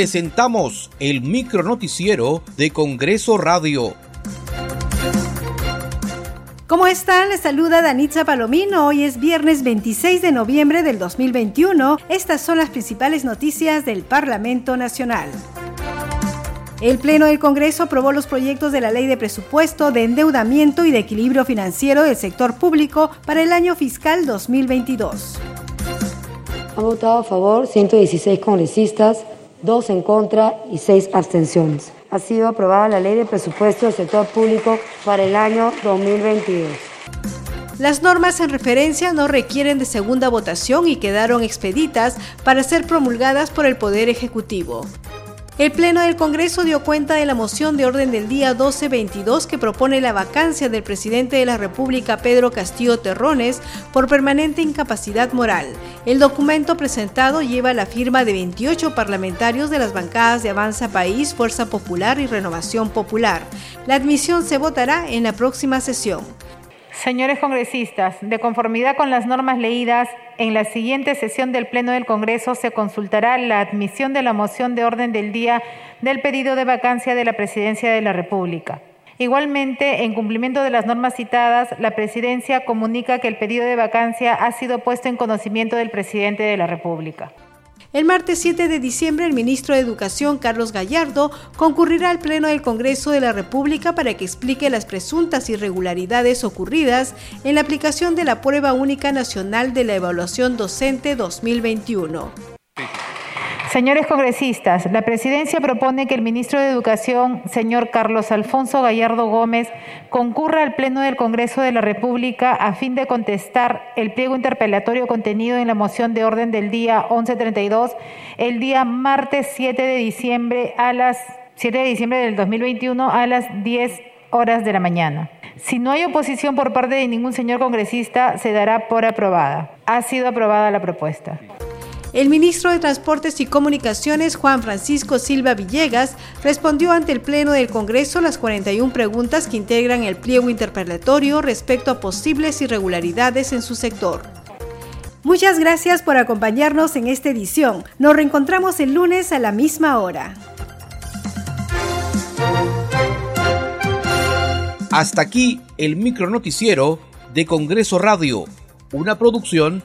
presentamos el micronoticiero de Congreso Radio. ¿Cómo están? Les saluda Danitza Palomino. Hoy es viernes 26 de noviembre del 2021. Estas son las principales noticias del Parlamento Nacional. El Pleno del Congreso aprobó los proyectos de la Ley de Presupuesto, de Endeudamiento y de Equilibrio Financiero del Sector Público para el año fiscal 2022. Han votado a favor 116 congresistas, 2 en contra y 6 abstenciones. Ha sido aprobada la Ley de Presupuesto del Sector Público para el año 2022. Las normas en referencia no requieren de segunda votación y quedaron expeditas para ser promulgadas por el Poder Ejecutivo. El Pleno del Congreso dio cuenta de la moción de orden del día 1222 que propone la vacancia del presidente de la República Pedro Castillo Terrones por permanente incapacidad moral. El documento presentado lleva la firma de 28 parlamentarios de las bancadas de Avanza País, Fuerza Popular y Renovación Popular. La admisión se votará en la próxima sesión. Señores congresistas, de conformidad con las normas leídas, en la siguiente sesión del Pleno del Congreso se consultará la admisión de la moción de orden del día del pedido de vacancia de la Presidencia de la República. Igualmente, en cumplimiento de las normas citadas, la Presidencia comunica que el pedido de vacancia ha sido puesto en conocimiento del Presidente de la República. El martes 7 de diciembre, el ministro de Educación, Carlos Gallardo, concurrirá al Pleno del Congreso de la República para que explique las presuntas irregularidades ocurridas en la aplicación de la Prueba Única Nacional de la Evaluación Docente 2021. Señores congresistas, la presidencia propone que el ministro de Educación, señor Carlos Alfonso Gallardo Gómez, concurra al Pleno del Congreso de la República a fin de contestar el pliego interpelatorio contenido en la moción de orden del día 1132 el día martes 7 de diciembre a las 7 de diciembre del 2021 a las 10 horas de la mañana. Si no hay oposición por parte de ningún señor congresista, se dará por aprobada. Ha sido aprobada la propuesta. El ministro de Transportes y Comunicaciones, Juan Francisco Silva Villegas, respondió ante el Pleno del Congreso las 41 preguntas que integran el pliego interpelatorio respecto a posibles irregularidades en su sector. Muchas gracias por acompañarnos en esta edición. Nos reencontramos el lunes a la misma hora. Hasta aquí el micronoticiero de Congreso Radio, una producción